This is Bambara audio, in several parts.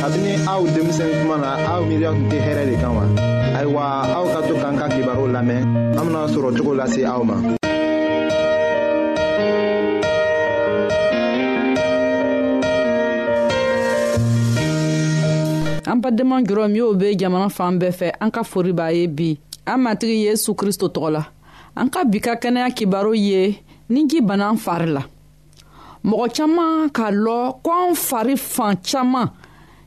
kabini aw denmisɛn kuma na aw miiriya tun tɛ hɛrɛ de kan wa ayiwa aw ka to k'an ka kibaruw lamɛn an bena sɔrɔ cogo lase aw ma an badenma jɔrɔ minw be jamana fan bɛɛ fɛ an ka fori b'a ye bi an matigi yesu kristo tɔgɔ la an ka bi ka kɛnɛya kibaru ye ni ji bana fari la mɔgɔ caman k'a lɔ ko an fari fan caman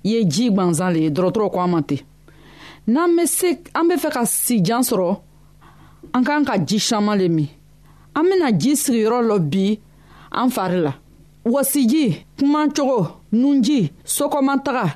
ye ji gwanzan le ye dɔrɔtɔrɔ ko an ma ten n'an bɛ se an bɛ fɛ ka sijan sɔrɔ an k'an ka ji caman le min an bɛna ji sigiyɔrɔ lɔ bi an fari la wasiji kumacogo nunji sokɔmataga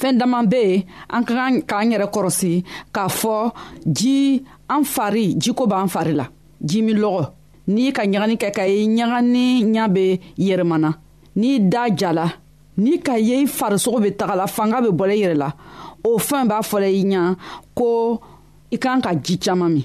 fɛɛn daman be yen an ka kan k'an yɛrɛ kɔrɔsi k'a fɔ ji an fari jiko b'an fari la ji min lɔgɔ n'i ka ɲagani kɛ ka ye ɲagani ɲa be yɛrɛmana n'i da jala n'i ka ye i farisogo be tagala fanga be bɔla i yɛrɛ la o fɛn b'a fɔla i ɲa ko i kan ka ji caaman min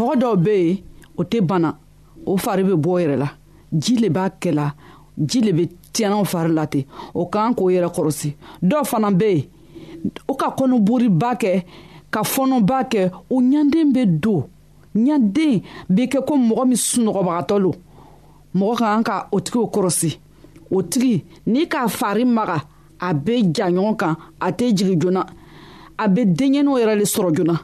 mɔgɔ dɔw bɛ yen o tɛ bana o fari bɛ bɔ yɛrɛ la ji le b'a kɛ la ji le bɛ tiɲɛnaw fari la ten o kan k'o yɛrɛ kɔrɔsi dɔw fana bɛ yen u ka kɔnɔboriba kɛ ka fɔnɔba kɛ u ɲanden bɛ don ɲanden bɛ kɛ ko mɔgɔ min sunɔgɔbagatɔ lo mɔgɔ ka kan ka o tigiw kɔrɔsi o tigi n'i k'a fari maga a bɛ ja ɲɔgɔn kan a tɛ jigin joona a bɛ denkɛninw yɛrɛ de sɔrɔ joona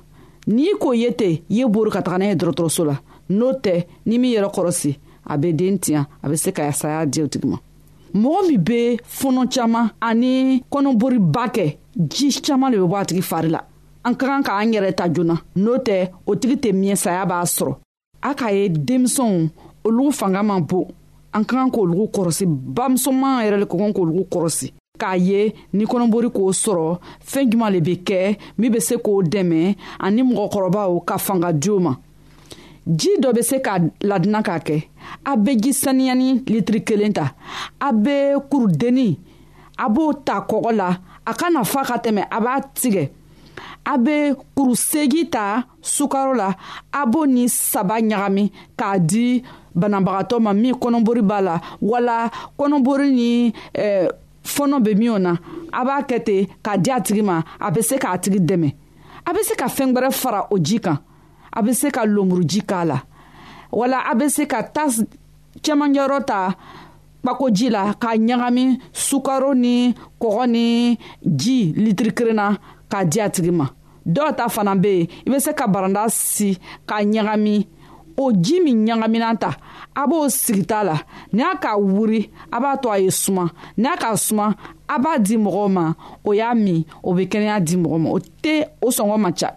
n'i k'o ye ten i ye bori ka taga n'a ye dɔgɔtɔrɔso la n'o tɛ ni min yɛrɛ kɔrɔsi a bɛ den tiɲɛ a bɛ se ka saya di o tigi ma mɔgɔ min bɛ fɔnɔ caman ani kɔnɔboriba kɛ ji caman de bɛ bɔ a tigi fari la an ka kan k'an yɛrɛ ta joona n'o tɛ o tigi tɛ miɲɛsaya b'a sɔrɔ a k'a ye denmisɛnw olu fanga man bon an ka kan k'olu kɔrɔsi bamusoman yɛrɛ le ka kan k'olu kɔrɔsi k'a ye ni kɔnɔbori k'o sɔrɔ fɛn juma le bɛ kɛ min bɛ se k'o dɛmɛ ani mɔgɔkɔrɔbaw ka fanga di o ma ji dɔ bɛ se ka ladina k'a kɛ a bɛ ji saniya ni litiri kelen ta a bɛ kurudenni a b'o ta kɔgɔ la a kana fa ka tɛmɛ a b'a tigɛ a bɛ kurusegi ta sukaro la a b'o ni saba ɲagami k'a di banabagatɔ ma min kɔnɔbori b'a la wala kɔnɔbori ni eh, fɔnɔ bɛ min o na a b'a kɛ ten k'a di a tigi ma a bɛ se k'a tigi dɛmɛ a bɛ se ka fɛn wɛrɛ fara o ji kan a bɛ se ka lomuruji k'a la wala a bɛ se ka tas cɛmancɛyɔrɔ ta kpakoji la k'a ɲagami sukaro ni kɔgɔ ni ji litiri kelen na k'a di a tigi ma dɔw ta fana bɛ yen i bɛ se ka baranda si k'a ɲagami o ji min ɲagaminan ta a b'o sigita la ni a k'a wuri a b'a to a ye suma ni a k'a suma a b'a di mɔgɔw ma o y'a min o bɛ kɛnɛya di mɔgɔ ma o tɛ o sɔngɔ man ca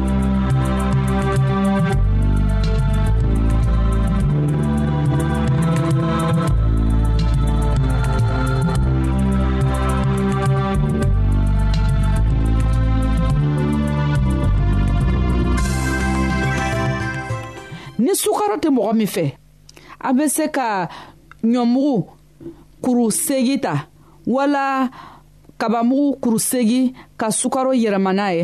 ni sukaro tɛ mɔgɔ min fɛ a bɛ se ka ɲɔmugu kuru segi ta wala kabamugu kuru segi ka sukaro yɛlɛma n'a ye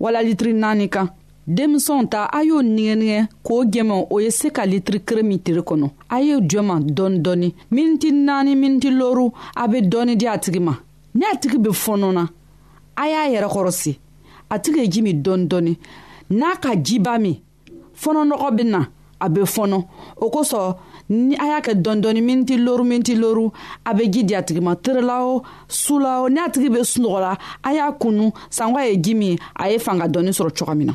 wala litiri naani kan denmisɛnw ta a y'o nigɛnigɛ k'o jɛmɛ o ye se ka litiri kere min tiri kɔnɔ a ye jɔma dɔɔni dɔɔni miniti naani miniti lɔru a bɛ dɔɔni di a tigi ma ni a tigi bɛ fɔɔnɔ na a y'a yɛrɛ kɔrɔsi a tigi ye ji min dɔɔni dɔɔni n'a ka jiba min fɔnɔ nɔgɔ bɛ na a bɛ fɔnɔ o kosɔn ni a y'a kɛ dɔɔni miniti loru miniti loru a bɛ ji di a tigi ma terela o su la o n'a tigi bɛ sunɔgɔ la a y'a kunu sanko ye ji min a ye fanga dɔɔni sɔrɔ cogo min na.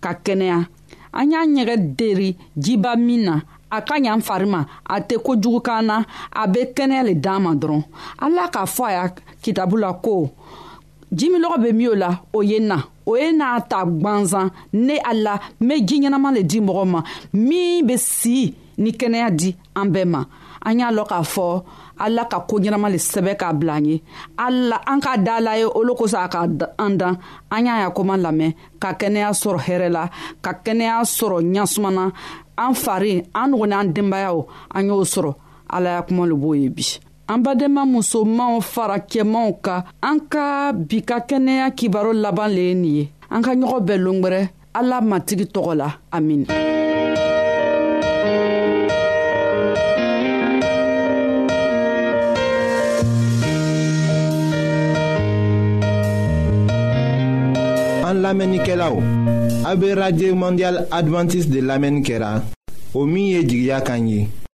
ka kɛnɛya an y'a ɲɛgɛn deri jiba min na a ka ɲan fari ma a tɛ kojugu kan na a bɛ kɛnɛya le d'an ma dɔrɔn ala k'a fɔ a y'a kitabu la ko jimilɔgɔ bɛ min o la o ye na o ye n'a ta gwanzan ne ala n bɛ ji ɲɛnama le di mɔgɔ ma min bɛ si ni kɛnɛya di an bɛɛ ma an y'a lɔn k'a fɔ ala ka ko ɲɛnama le sɛbɛ k'a bila an ye ala an k'a da la ye olu kosɔn a ka an dan an y'a ya koma lamɛn ka kɛnɛya sɔrɔ hɛrɛ la ka kɛnɛya sɔrɔ ɲasumana an fari an nugu n'an denbayaw an y'o sɔrɔ ala y'a kuma le b'o ye bi an badenma musomanw fara cɛmanw ka an ka bi ka kɛnɛya kibaro laban le ye nin ye an ka ɲɔgɔn bɛɛ longwɛrɛ ala matigi tɔgɔ la amina an lamɛnnikɛlaw a bɛ radio mondial adventiste de lamɛnni kɛra o min ye jigiya kan ye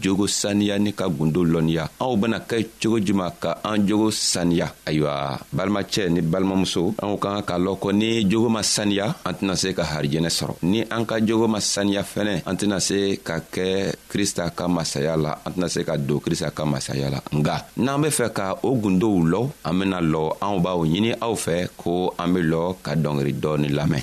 jogo saniya ni ka gundo lɔnniya anw bena kɛ cogo juman ka an jogo saniya ayiwa balimacɛ ni balimamuso anw ka kan ka lɔn ko ni jogo ma saniya an tɛna se ka harijɛnɛ sɔrɔ ni an ka jogo ma saniya fɛnɛ an tɛna se ka kɛ krista ka masaya la an tɛna se ka don krista ka masaya la nga n'an be fɛ ka o gundow lɔ an bena lɔ anw b'aw ɲini aw fɛ ko an be lɔ ka dɔngeri dɔɔni lamɛn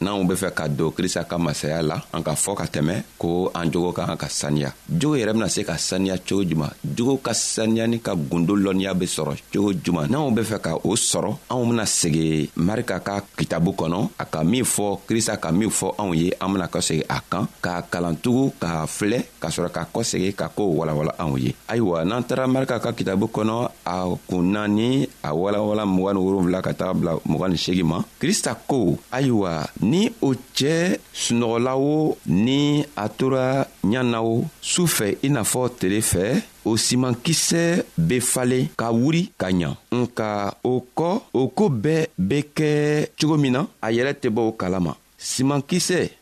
n'anw be fɛ ka don krista ka masaya la an ka fɔɔ ka tɛmɛ ko an jogo ka kan ka saniya jogo yɛrɛ bena se ka saniya cogo juman jogo ka saniyani ka gundo lɔnniya be sɔrɔ cogo juman n'anw be fɛ ka o sɔrɔ anw bena segi marika ka kitabu kɔnɔ a ka min fɔ krista ka min fɔ anw ye an bena kɔsegi a kan k'a kalantugu k'a filɛ ka sɔrɔ ka kɔsegi ka koo walawala anw ye ayiwa n'an taara marika ka kitabu kɔnɔ a kun naani a walawala mugan ni wolonfila ka taga bila mugan ni segi ma krista ko ayiwa ni o cɛɛ sunɔgɔla o ni a tora ɲa na o su fɛ i n'a fɔ tele fɛ o simankisɛ be falen ka wuri ka ɲa nka o kɔ o koo bɛɛ be kɛ cogo min na a yɛrɛ tɛ bɔ o kala ma simankisɛ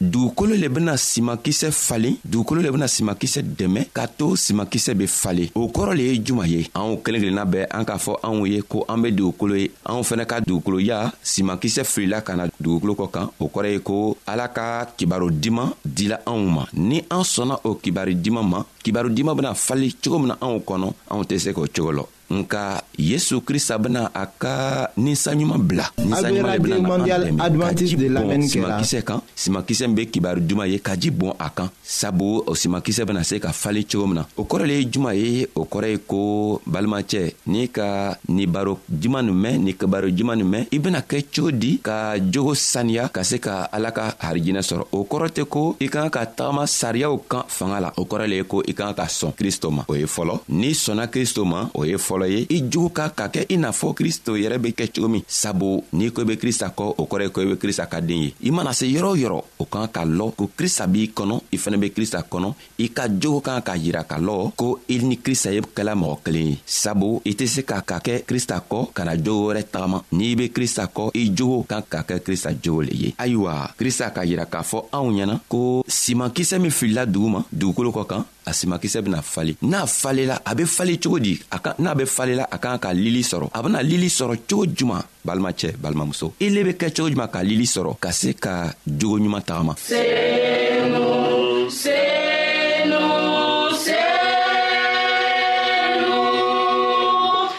dugukolo le bena simakisɛ falen dugukolo le bena simakisɛ dɛmɛ k'a to simakisɛ be falen o kɔrɔ le ye juman ye anw kelen kelenna bɛɛ an k'a fɔ anw ye ko an be dugukolo ye anw fɛnɛ ka dugukoloya simakisɛ filila ka na dugukolo kɔ kan o kɔrɔ ye ko ala ka kibaro diman dila anw ma ni an sɔnna o kibari diman ma kibaro diman bena fali cogo min na anw kɔnɔ anw tɛ se k'o cogo lɔ nka yesu krista bena a ka ninsa ɲuman bila ninsa ɲuman le bena na an dɛmɛ ka ji bɔn simakisɛ kan simakisɛ min be kibaru duman ye ka ji bɔn a kan sabu o simakisɛ bena se ka falen cogo min na o kɔrɔ le ye juman ye o kɔrɔ ye ko balimacɛ n'i ka ni baro juman nin mɛn ni kibaro juman nin mɛn i bena kɛ cogo di ka jogo saniya ka se ka ala ka harijinɛ sɔrɔ o kɔrɔ tɛ ko i kan ka tagama sariyaw kan fanga la o kɔrɔ le ye ko i kan ka sɔn kristo ma o ye fɔlɔ n'i sɔnna kristo ma o ye fɔlɔ ye i jogo ka ka kɛ i n'a fɔ kristo yɛrɛ be kɛ cogo min sabu n'i ko i be krista kɔ o kɔrɔ ye ko i be krista ka den ye i mana se yɔrɔ o yɔrɔ o kan ka lɔ ko krista b'i kɔnɔ i fɛnɛ be krista kɔnɔ i ka jogo kan ka yira ka lɔ ko i ni krista ye kɛla mɔgɔ kelen ye sabu i tɛ se ka ka kɛ krista kɔ ka na jogo wɛrɛ tagama n'i be krista kɔ i jogo kan ka kɛ krista jogo le ye ayiwa krista k'a yira k'a fɔ anw ɲɛna ko simankisɛ min filila dugu ma dugukolo kɔ kan a simankisɛ bena fale n'a falela a be fale cogo di n'a be falela a kan ka lili sɔrɔ a bena lili sɔrɔ cogo juman balimacɛ balimamuso i le be kɛ cogo juman ka lili sɔrɔ ka se ka jogo ɲuman tagama senu, senu.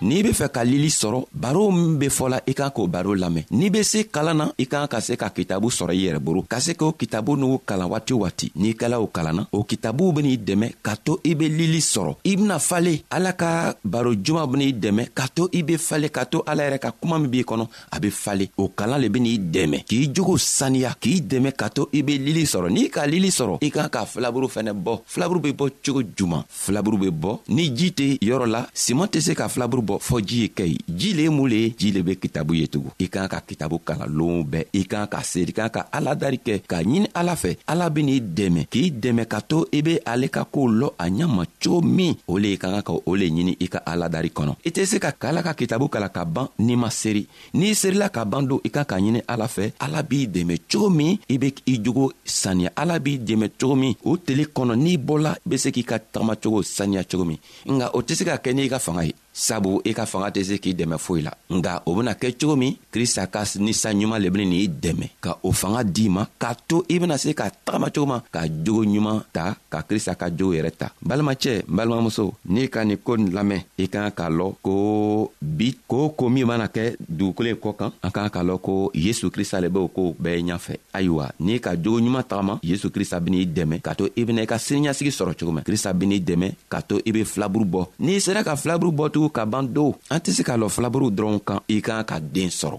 n'i be fɛ ka lili sɔrɔ baro min be fɔla i kan k'o baro lamɛn n'i be se kalan na i kan ka se ka kitabu sɔrɔ i yɛrɛ boro ka se k'o kitabu n'u kalan waati waati n'i kɛla o kalanna o kitabuw ben'i dɛmɛ ka to i be lili sɔrɔ i bena fale ala ka baro juman ben'i dɛmɛ ka to i be fale ka to ala yɛrɛ ka kuma min b'i kɔnɔ a be fale o kalan le ben'i dɛmɛ k'i jogo saniya k'i dɛmɛ ka to i be lili sɔrɔ n'i ka lili sɔrɔ i kan ka filaburu fɛnɛ bɔ filaburu be bɔ cogo juman filaburu be bɔ ni ji tɛ yɔrɔ la siman tɛ se ka filaburu bɔ fɔɔ ji ye kɛ ye ji le ye mun le ye ji le be kitabu ye tugun i kan ka kitabu kalan loon bɛɛ i kan ka seeri kan ka aladari kɛ k'a ɲini ala fɛ ala ben'i dɛmɛ k'i dɛmɛ ka to i be ale ka koow lɔ a ɲa ma cogo min o le i ka kan ka o le ɲini i ka aladari kɔnɔ i tɛ se ka kala ka kitabu kala ka ban n'i ma seri n'i serila ka ban don i kan k'a ɲini ala fɛ ala b'i dɛmɛ cogo min i be i jogo saniya ala b'i dɛmɛ cogo min o tele kɔnɔ n'i bɔla i be se k'i ka tagamacogo saniya cogo min nka o tɛ se ka kɛ n'i ka fanga ye sabu i ka fanga tɛ se k'i dɛmɛ foyi la nka o bena kɛ cogo min krista ka ni sa ɲuman le beni n'i dɛmɛ ka o fanga d'i ma k'a to i bena se ka tagama cogo ma ka jogo ɲuman ta ka krista ka jow yɛrɛ ta balimacɛ n balimamuso n'i ka nin ko nin lamɛn i kan k'a lɔn ko bi ko ko min mana kɛ dugukolo ye kɔ kan an kan k'a lɔn ko yesu krista le b'o kow bɛɛ ɲafɛ ayiwa n'i ka jogo ɲuman tagama yesu krista ben'i dɛmɛ ka to i bena i ka siniɲasigi sɔrɔ cogo min krista ben'i dɛmɛ ka to i be filaburu bɔ n'i sera ka filaburu bɔtugu ka ban do an tɛ se k'a lɔn filaburuw dɔrɔnw kan i kan ka den sɔrɔ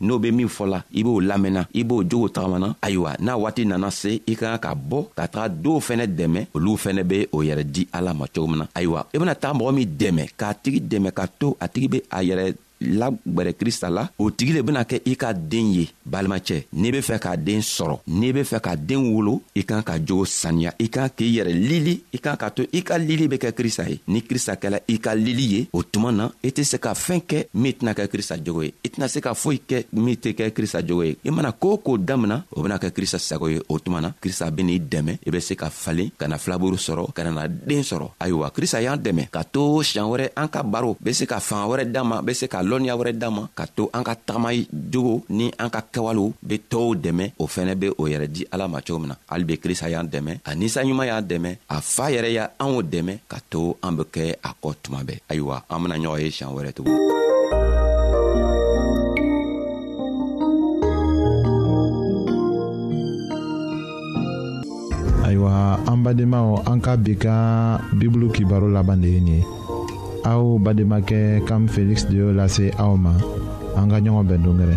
n'o be min fɔla i b'o lamɛnna i b'o jogo tagamana ayiwa n'a waati nana se i ka kan ka bɔ ka taga dɔw fɛnɛ dɛmɛ olu fɛnɛ be o yɛrɛ di ala ma cogo min na ayiwa i bena taga mɔgɔ min dɛmɛ k'a tigi dɛmɛ ka to a tigi be a yɛrɛ lagwɛrɛ krista la o tigi le bena kɛ i ka den ye balimacɛ n'i be fɛ k'a den sɔrɔ n'i be fɛ ka den wolo i kan ka jogo saniya i kan k'i yɛrɛ lili i kan ka to i ka lili be kɛ krista ye ni krista kɛla i ka lili ye o tuma na i tɛ se ka fɛɛn kɛ min tɛna kɛ krista jogo ye i tɛna se ka foyi kɛ min tɛ kɛ krista jogo ye i mana ko ko damina o bena kɛ krista sago ye o tuma na krista ben'i dɛmɛ i be se ka falen ka na filaburu sɔrɔ ka nana den sɔrɔ ayiwa krista y'an dɛmɛ ka to siɲan wɛrɛ an ka baro be se ka fanga wɛrɛ d'an ma be se ka lɔnniya wɛrɛ d'an ma ka to an ka tagama jogo ni an ka kɛwalew be tɔɔw dɛmɛ o fɛnɛ be o yɛrɛ di ala ma cogo min na hali be krista y'an dɛmɛ a ninsanɲuman y'an dɛmɛ a faa yɛrɛ y'a anw dɛmɛ ka to an be kɛ a kɔ tuma bɛɛ ayiwa an bena ɲɔgɔn ye siɲan wɛrɛ tugun ayiwa an badenmaw an ka bi ka bibulu kibaro laban de ye nin ye aw bademakɛ kam feliksi de y'o lase aw ma an ka ɲɔgɔn bɛn dongɛrɛ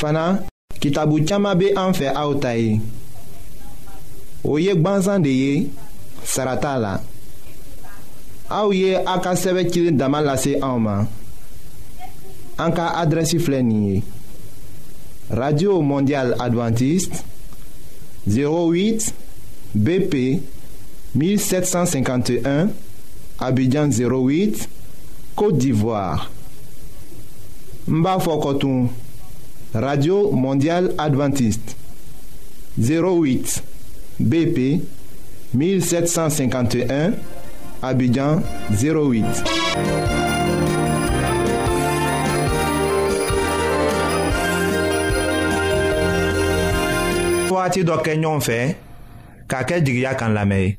fana kitabu caman bɛ an fɛ aw ta ye o ye gbansan de ye sara t'a la aw ye a ka sɛbɛn cilen dama lase anw ma an ka adrɛsi filɛ nin ye radio mondial adventiste 08 BP 1751 Abidjan 08 Côte d'Ivoire n b'a fɔ kɔtun radio mondial adventiste 08 bp 1751 abidjan 08 wagati dɔ kɛ ɲɔgɔn fɛ k'a kɛ jigiya kan lamɛn ye